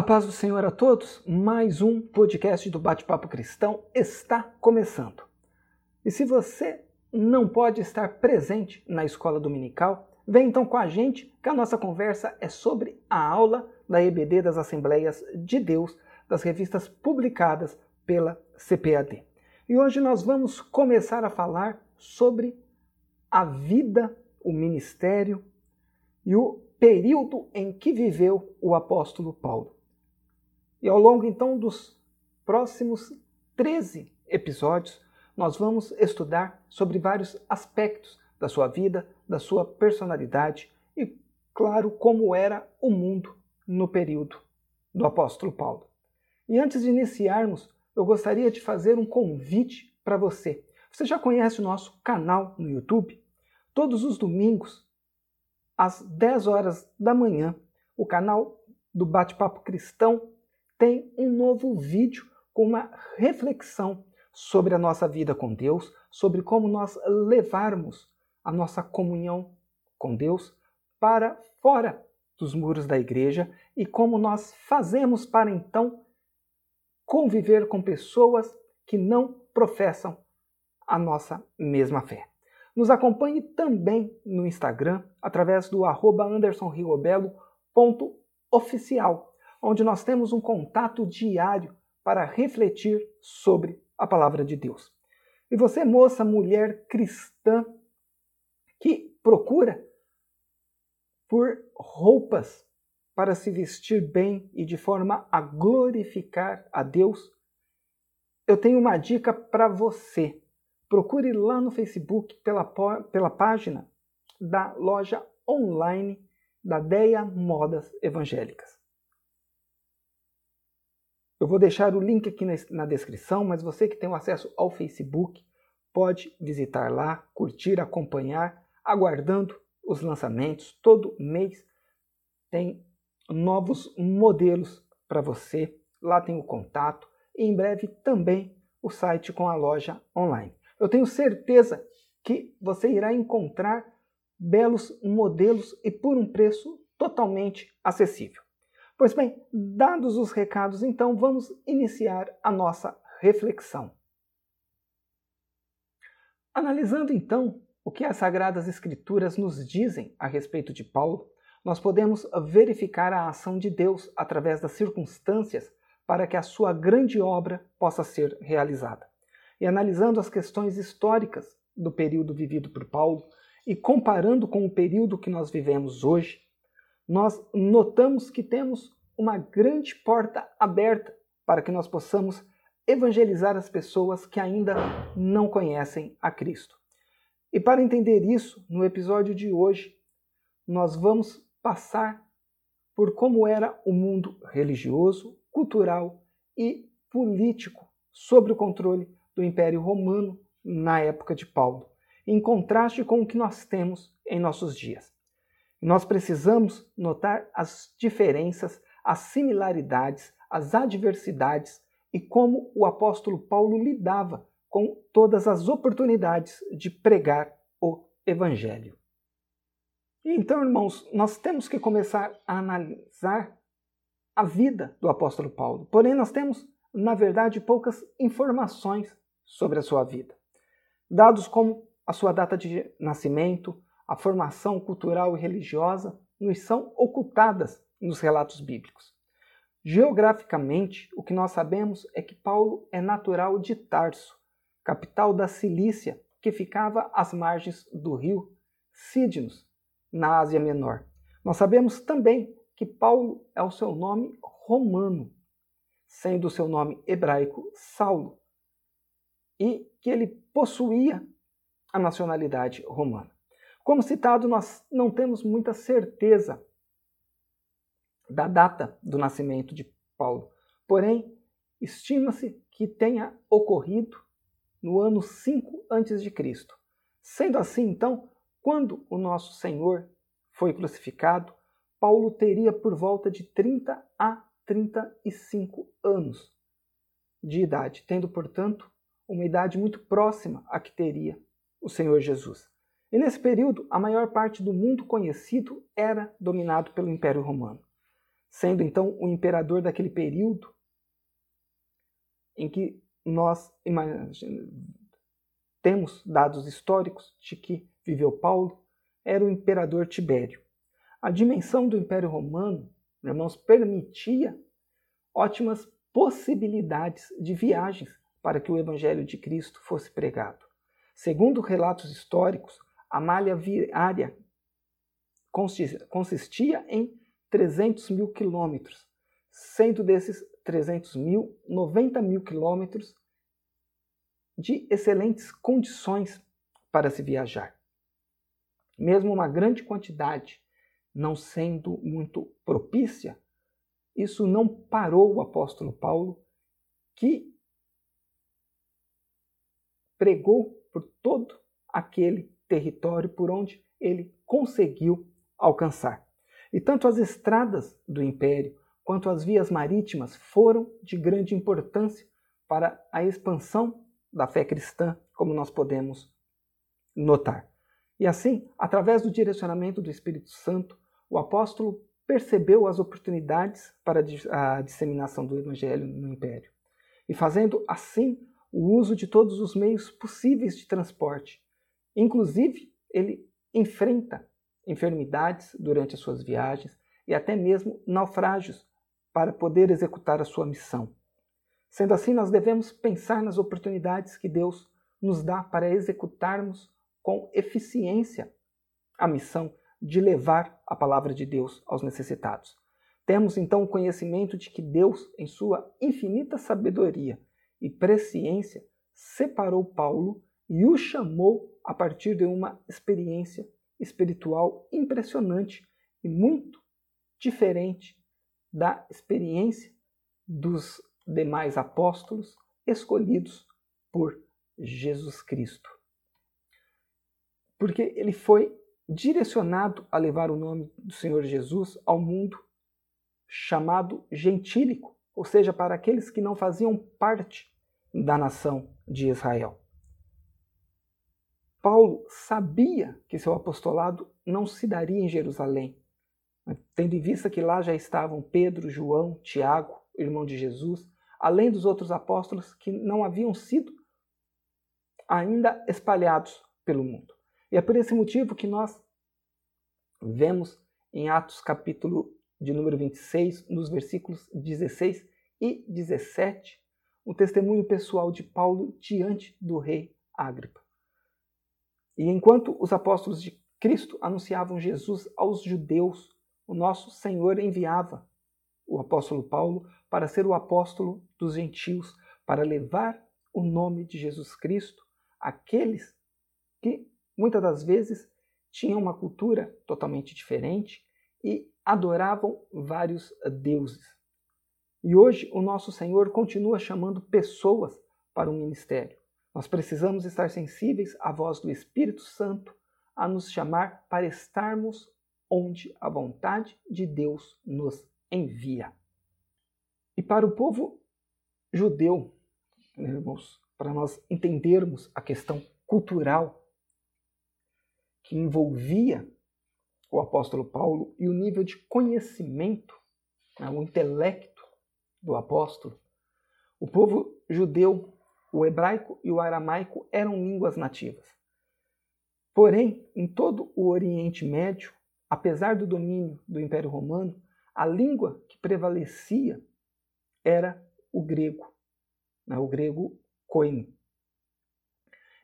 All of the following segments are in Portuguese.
A paz do Senhor a todos, mais um podcast do Bate-Papo Cristão está começando. E se você não pode estar presente na escola dominical, vem então com a gente que a nossa conversa é sobre a aula da EBD das Assembleias de Deus, das revistas publicadas pela CPAD. E hoje nós vamos começar a falar sobre a vida, o ministério e o período em que viveu o apóstolo Paulo. E ao longo então dos próximos 13 episódios, nós vamos estudar sobre vários aspectos da sua vida, da sua personalidade e, claro, como era o mundo no período do apóstolo Paulo. E antes de iniciarmos, eu gostaria de fazer um convite para você. Você já conhece o nosso canal no YouTube? Todos os domingos, às 10 horas da manhã, o canal do Bate-Papo Cristão tem um novo vídeo com uma reflexão sobre a nossa vida com Deus, sobre como nós levarmos a nossa comunhão com Deus para fora dos muros da igreja e como nós fazemos para então conviver com pessoas que não professam a nossa mesma fé. Nos acompanhe também no Instagram através do arroba andersonriobelo.oficial onde nós temos um contato diário para refletir sobre a palavra de Deus. E você, moça, mulher cristã, que procura por roupas para se vestir bem e de forma a glorificar a Deus, eu tenho uma dica para você. Procure lá no Facebook pela, pela página da loja online da Deia Modas Evangélicas. Eu vou deixar o link aqui na, descrição, mas você que tem acesso ao Facebook pode visitar lá, curtir, acompanhar, aguardando os lançamentos. Todo mês tem novos modelos para você. Lá tem o contato e em breve também o site com a loja online. Eu tenho certeza que você irá encontrar belos modelos e por um preço totalmente acessível. Pois bem, dados os recados, então vamos iniciar a nossa reflexão. Analisando então o que as Sagradas Escrituras nos dizem a respeito de Paulo, nós podemos verificar a ação de Deus através das circunstâncias para que a sua grande obra possa ser realizada. E analisando as questões históricas do período vivido por Paulo e comparando com o período que nós vivemos hoje, nós notamos que temos uma grande porta aberta para que nós possamos evangelizar as pessoas que ainda não conhecem a Cristo. E para entender isso, no episódio de hoje, nós vamos passar por como era o mundo religioso, cultural e político sob o controle do Império Romano na época de Paulo, em contraste com o que nós temos em nossos dias. Nós precisamos notar as diferenças, as similaridades, as adversidades e como o apóstolo Paulo lidava com todas as oportunidades de pregar o evangelho. Então, irmãos, nós temos que começar a analisar a vida do apóstolo Paulo. Porém, nós temos, na verdade, poucas informações sobre a sua vida. Dados como a sua data de nascimento, a formação cultural e religiosa nos são ocultadas nos relatos bíblicos. Geograficamente, o que nós sabemos é que Paulo é natural de Tarso, capital da Cilícia, que ficava às margens do rio Sídnos, na Ásia Menor. Nós sabemos também que Paulo é o seu nome romano, sendo o seu nome hebraico Saulo, e que ele possuía a nacionalidade romana. Como citado, nós não temos muita certeza da data do nascimento de Paulo, porém, estima-se que tenha ocorrido no ano 5 a.C. Sendo assim, então, quando o nosso Senhor foi crucificado, Paulo teria por volta de 30 a 35 anos de idade, tendo, portanto, uma idade muito próxima à que teria o Senhor Jesus. E nesse período, a maior parte do mundo conhecido era dominado pelo Império Romano. sendo então o imperador daquele período em que nós temos dados históricos de que viveu Paulo, era o imperador Tibério. A dimensão do Império Romano, irmãos, permitia ótimas possibilidades de viagens para que o Evangelho de Cristo fosse pregado. Segundo relatos históricos, a malha viária consistia em 300 mil quilômetros, sendo desses 300 mil, 90 mil quilômetros de excelentes condições para se viajar. Mesmo uma grande quantidade não sendo muito propícia, isso não parou o apóstolo Paulo, que pregou por todo aquele território por onde ele conseguiu alcançar. E tanto as estradas do império quanto as vias marítimas foram de grande importância para a expansão da fé cristã, como nós podemos notar. E assim, através do direcionamento do Espírito Santo, o apóstolo percebeu as oportunidades para a disseminação do evangelho no império. E fazendo assim o uso de todos os meios possíveis de transporte. Inclusive, ele enfrenta enfermidades durante as suas viagens e até mesmo naufrágios para poder executar a sua missão. Sendo assim, nós devemos pensar nas oportunidades que Deus nos dá para executarmos com eficiência a missão de levar a palavra de Deus aos necessitados. Temos então o conhecimento de que Deus, em sua infinita sabedoria e presciência, separou Paulo e o chamou a partir de uma experiência espiritual impressionante e muito diferente da experiência dos demais apóstolos escolhidos por Jesus Cristo. Porque ele foi direcionado a levar o nome do Senhor Jesus ao mundo chamado gentílico, ou seja, para aqueles que não faziam parte da nação de Israel. Paulo sabia que seu apostolado não se daria em Jerusalém, tendo em vista que lá já estavam Pedro, João, Tiago, irmão de Jesus, além dos outros apóstolos que não haviam sido ainda espalhados pelo mundo. E é por esse motivo que nós vemos em Atos capítulo de número 26, nos versículos 16 e 17, o testemunho pessoal de Paulo diante do rei Agripa. E enquanto os apóstolos de Cristo anunciavam Jesus aos judeus, o nosso Senhor enviava o apóstolo Paulo para ser o apóstolo dos gentios, para levar o nome de Jesus Cristo àqueles que muitas das vezes tinham uma cultura totalmente diferente e adoravam vários deuses. E hoje o nosso Senhor continua chamando pessoas para o ministério. Nós precisamos estar sensíveis à voz do Espírito Santo a nos chamar para estarmos onde a vontade de Deus nos envia. E para o povo judeu, irmãos, para nós entendermos a questão cultural que envolvia o apóstolo Paulo e o nível de conhecimento, né, o intelecto do apóstolo, o povo judeu, o hebraico e o aramaico eram línguas nativas. Porém, em todo o Oriente Médio, apesar do domínio do Império Romano, a língua que prevalecia era o grego, né, o grego koine.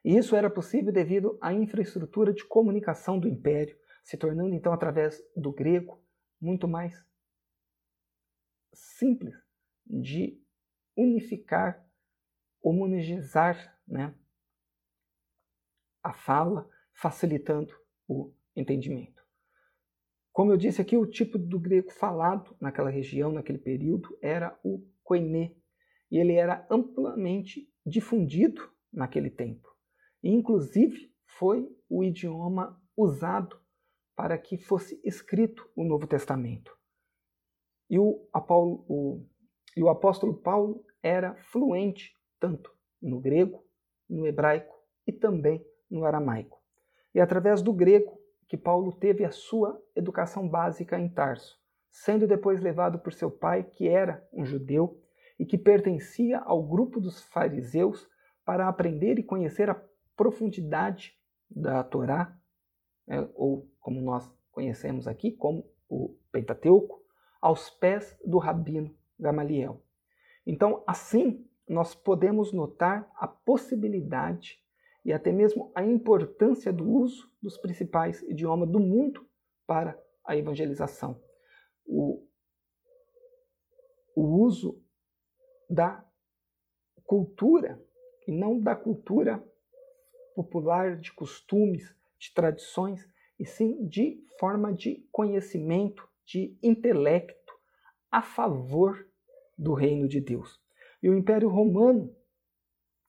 E isso era possível devido à infraestrutura de comunicação do império, se tornando então através do grego muito mais simples de unificar, homogeneizar né, a fala, facilitando o entendimento. Como eu disse aqui, o tipo do grego falado naquela região, naquele período, era o koiné, e ele era amplamente difundido naquele tempo. E, inclusive, foi o idioma usado para que fosse escrito o Novo Testamento. E o, Apolo, o, e o apóstolo Paulo era fluente tanto no grego, no hebraico e também no aramaico. E através do grego que Paulo teve a sua educação básica em Tarso, sendo depois levado por seu pai, que era um judeu e que pertencia ao grupo dos fariseus, para aprender e conhecer a profundidade da Torá, né, ou como nós conhecemos aqui, como o Pentateuco, aos pés do rabino Gamaliel. Então, assim, nós podemos notar a possibilidade e até mesmo a importância do uso dos principais idiomas do mundo para a evangelização. O, o uso da cultura e não da cultura popular, de costumes, de tradições, e sim de forma de conhecimento, de intelecto a favor do reino de Deus. E o Império Romano,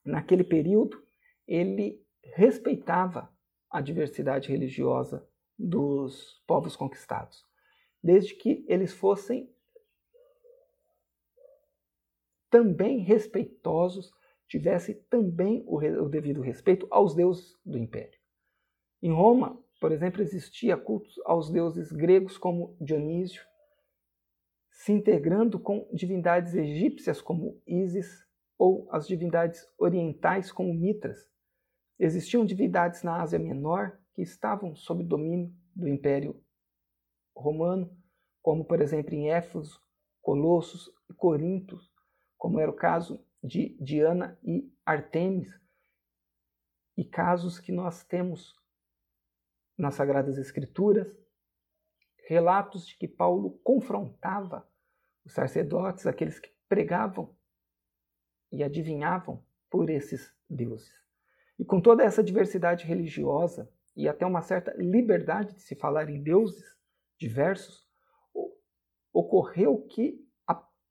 naquele período, ele respeitava a diversidade religiosa dos povos conquistados, desde que eles fossem também respeitosos, tivesse também o, o devido respeito aos deuses do império. Em Roma, por exemplo, existia cultos aos deuses gregos como Dionísio, se integrando com divindades egípcias como Ísis ou as divindades orientais como Mitras. Existiam divindades na Ásia Menor que estavam sob domínio do Império Romano, como por exemplo em Éfeso, Colossos e Corinto, como era o caso de Diana e Artemis, e casos que nós temos nas Sagradas Escrituras, relatos de que Paulo confrontava os sacerdotes, aqueles que pregavam e adivinhavam por esses deuses. E com toda essa diversidade religiosa e até uma certa liberdade de se falar em deuses diversos, ocorreu que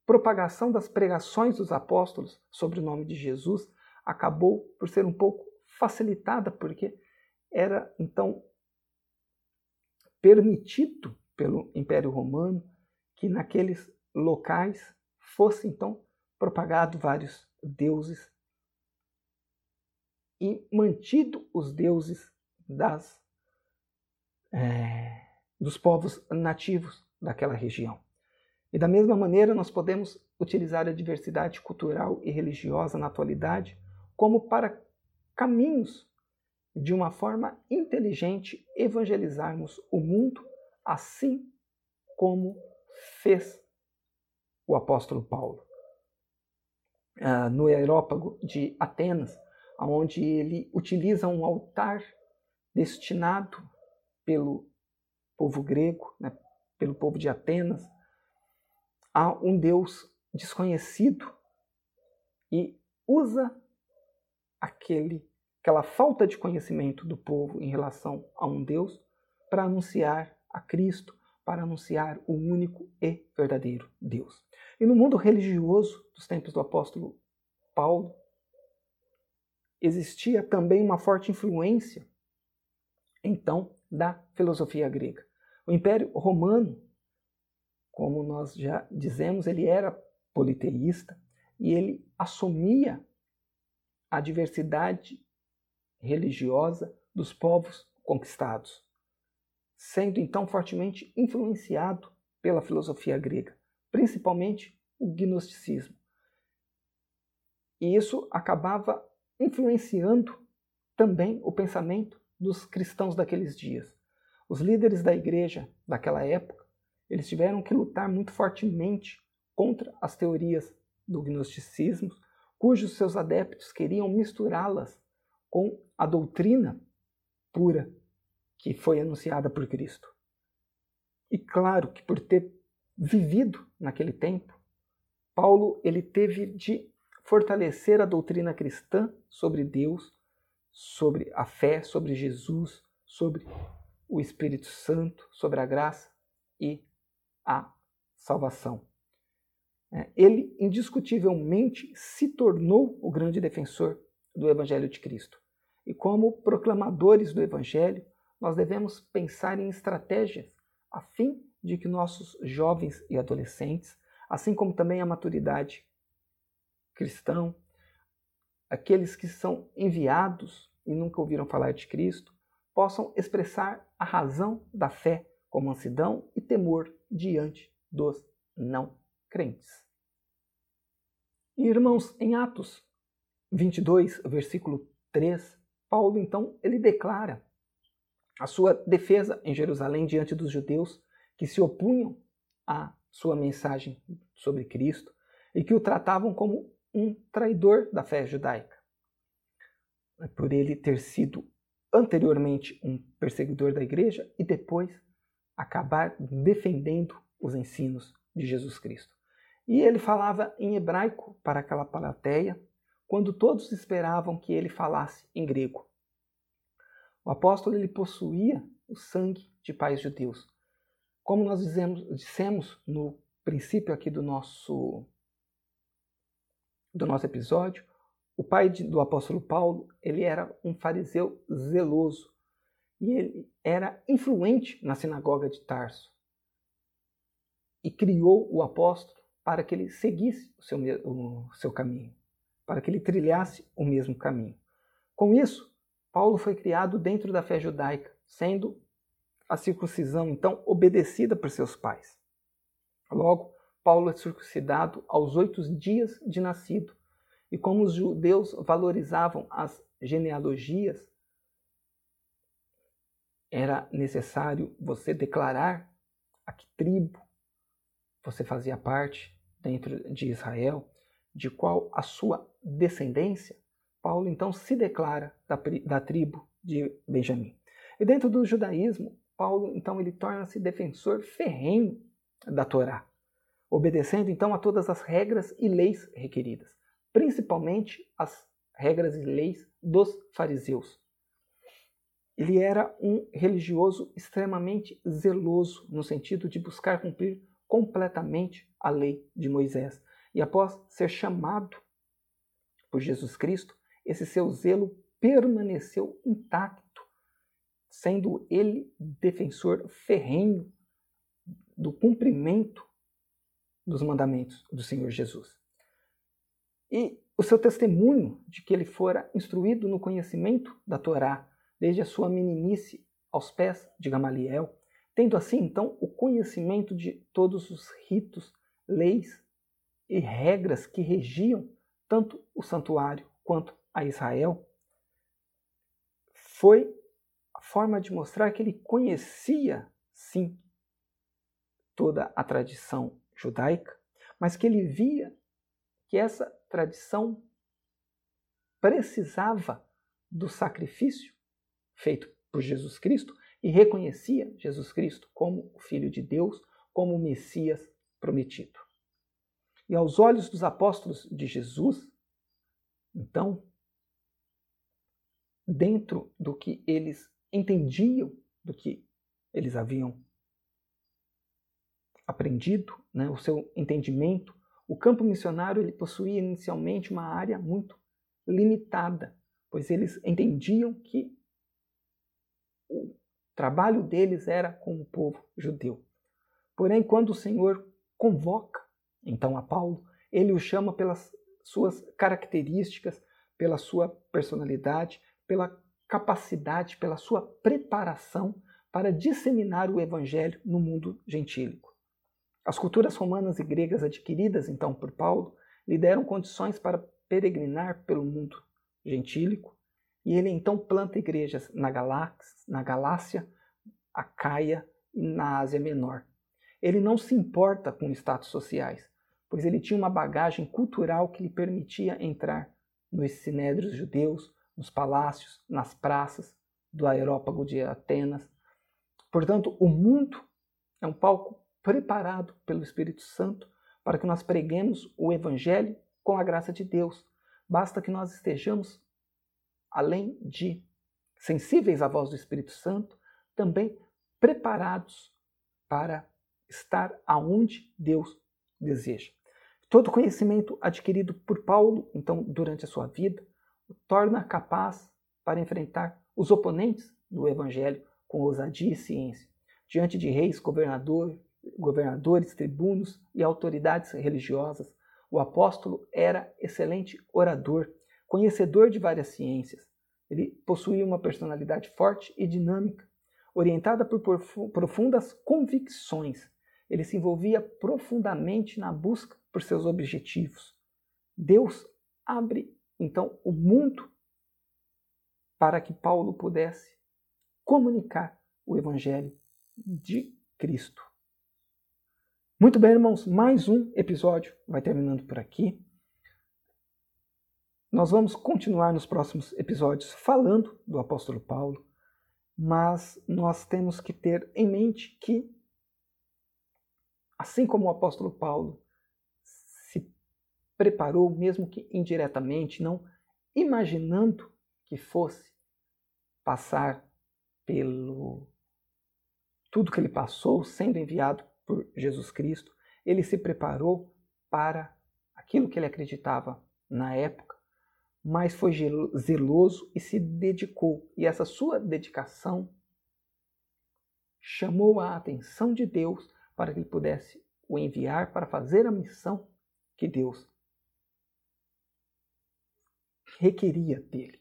propagação das pregações dos apóstolos sobre o nome de Jesus acabou por ser um pouco facilitada, porque era então permitido pelo Império Romano que naqueles locais fosse então propagado vários deuses e mantido os deuses das é, dos povos nativos daquela região. E da mesma maneira, nós podemos utilizar a diversidade cultural e religiosa na atualidade como para caminhos de uma forma inteligente evangelizarmos o mundo, assim como fez o apóstolo Paulo. Uh, no Aerópago de Atenas, onde ele utiliza um altar destinado pelo povo grego, né, pelo povo de Atenas, a um Deus desconhecido e usa aquele, aquela falta de conhecimento do povo em relação a um Deus para anunciar a Cristo, para anunciar o único e verdadeiro Deus. E no mundo religioso dos tempos do apóstolo Paulo, existia também uma forte influência, então, da filosofia grega. O Império Romano como nós já dizemos, ele era politeísta e ele assumia a diversidade religiosa dos povos conquistados, sendo então fortemente influenciado pela filosofia grega, principalmente o gnosticismo. E isso acabava influenciando também o pensamento dos cristãos daqueles dias. Os líderes da igreja daquela época eles tiveram que lutar muito fortemente contra as teorias do gnosticismo, cujos seus adeptos queriam misturá-las com a doutrina pura que foi anunciada por Cristo. E claro que por ter vivido naquele tempo, Paulo ele teve de fortalecer a doutrina cristã sobre Deus, sobre a fé, sobre Jesus, sobre o Espírito Santo, sobre a graça e a salvação. É, ele indiscutivelmente se tornou o grande defensor do Evangelho de Cristo. E como proclamadores do Evangelho, nós devemos pensar em estratégias a fim de que nossos jovens e adolescentes, assim como também a maturidade cristã, aqueles que são enviados e nunca ouviram falar de Cristo, possam expressar a razão da fé com mansidão e temor diante dos não crentes. Irmãos, em Atos 22, versículo 3, Paulo então ele declara a sua defesa em Jerusalém diante dos judeus que se opunham à sua mensagem sobre Cristo e que o tratavam como um traidor da fé judaica. Por ele ter sido anteriormente um perseguidor da igreja e depois acabar defendendo os ensinos de Jesus Cristo. E ele falava em hebraico para aquela plateia, quando todos esperavam que ele falasse em grego. O apóstolo ele possuía o sangue de pais judeus. Como nós dizemos, dissemos no princípio aqui do nosso do nosso episódio, o pai de, do apóstolo Paulo, ele era um fariseu zeloso e ele era influente na sinagoga de Tarso e criou o apóstolo para que ele seguisse o seu, o seu caminho, para que ele trilhasse o mesmo caminho. Com isso, Paulo foi criado dentro da fé judaica, sendo a circuncisão então obedecida por seus pais. Logo, Paulo é circuncidado aos oito dias de nascido. E como os judeus valorizavam as genealogias, era necessário você declarar a que tribo você fazia parte dentro de Israel, de qual a sua descendência. Paulo então se declara da, da tribo de Benjamim. E dentro do judaísmo, Paulo então ele torna-se defensor ferrenho da Torá obedecendo então a todas as regras e leis requeridas, principalmente as regras e leis dos fariseus. Ele era um religioso extremamente zeloso, no sentido de buscar cumprir completamente a lei de Moisés. E após ser chamado por Jesus Cristo, esse seu zelo permaneceu intacto, sendo ele defensor ferrenho do cumprimento dos mandamentos do Senhor Jesus. E o seu testemunho de que ele fora instruído no conhecimento da Torá desde a sua meninice aos pés de Gamaliel, tendo assim então o conhecimento de todos os ritos, leis e regras que regiam tanto o santuário quanto a Israel, foi a forma de mostrar que ele conhecia, sim, toda a tradição judaica, mas que ele via que essa tradição precisava do sacrifício feito por Jesus Cristo e reconhecia Jesus Cristo como o Filho de Deus, como o Messias prometido. E aos olhos dos apóstolos de Jesus, então, dentro do que eles entendiam, do que eles haviam aprendido, né, o seu entendimento, o campo missionário ele possuía inicialmente uma área muito limitada, pois eles entendiam que o trabalho deles era com o povo judeu. Porém, quando o Senhor convoca então a Paulo, ele o chama pelas suas características, pela sua personalidade, pela capacidade, pela sua preparação para disseminar o evangelho no mundo gentílico. As culturas romanas e gregas adquiridas então por Paulo lhe deram condições para peregrinar pelo mundo gentílico, e ele então planta igrejas na, Galáxia, na Galácia, e na Ásia Menor. Ele não se importa com status sociais, pois ele tinha uma bagagem cultural que lhe permitia entrar nos sinédrios judeus, nos palácios, nas praças do aerópago de Atenas. Portanto, o mundo é um palco preparado pelo Espírito Santo para que nós preguemos o Evangelho com a graça de Deus. Basta que nós estejamos, além de sensíveis à voz do Espírito Santo, também preparados para estar aonde Deus deseja. Todo conhecimento adquirido por Paulo, então, durante a sua vida, torna capaz para enfrentar os oponentes do Evangelho com ousadia e ciência, diante de reis, governadores, governadores, tribunos e autoridades religiosas, o apóstolo era excelente orador, conhecedor de várias ciências. Ele possuía uma personalidade forte e dinâmica, orientada por profundas convicções ele se envolvia profundamente na busca por seus objetivos. Deus abre então o mundo para que Paulo pudesse comunicar o evangelho de Cristo. Muito bem, irmãos, mais um episódio vai terminando por aqui. Nós vamos continuar nos próximos episódios falando do apóstolo Paulo, mas nós temos que ter em mente que, assim como o apóstolo Paulo preparou, mesmo que indiretamente, não imaginando que fosse passar pelo tudo que ele passou, sendo enviado por Jesus Cristo, ele se preparou para aquilo que ele acreditava na época, mas foi zeloso e se dedicou. E essa sua dedicação chamou a atenção de Deus para que ele pudesse o enviar para fazer a missão que Deus requeria dele.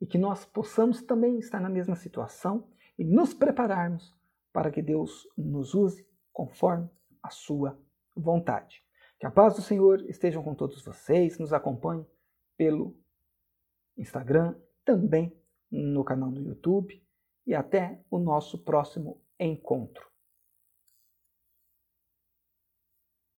E que nós possamos também estar na mesma situação e nos prepararmos para que Deus nos use conforme a sua vontade. Que a paz do Senhor esteja com todos vocês, nos acompanhe pelo Instagram, também no canal no YouTube e até o nosso próximo encontro.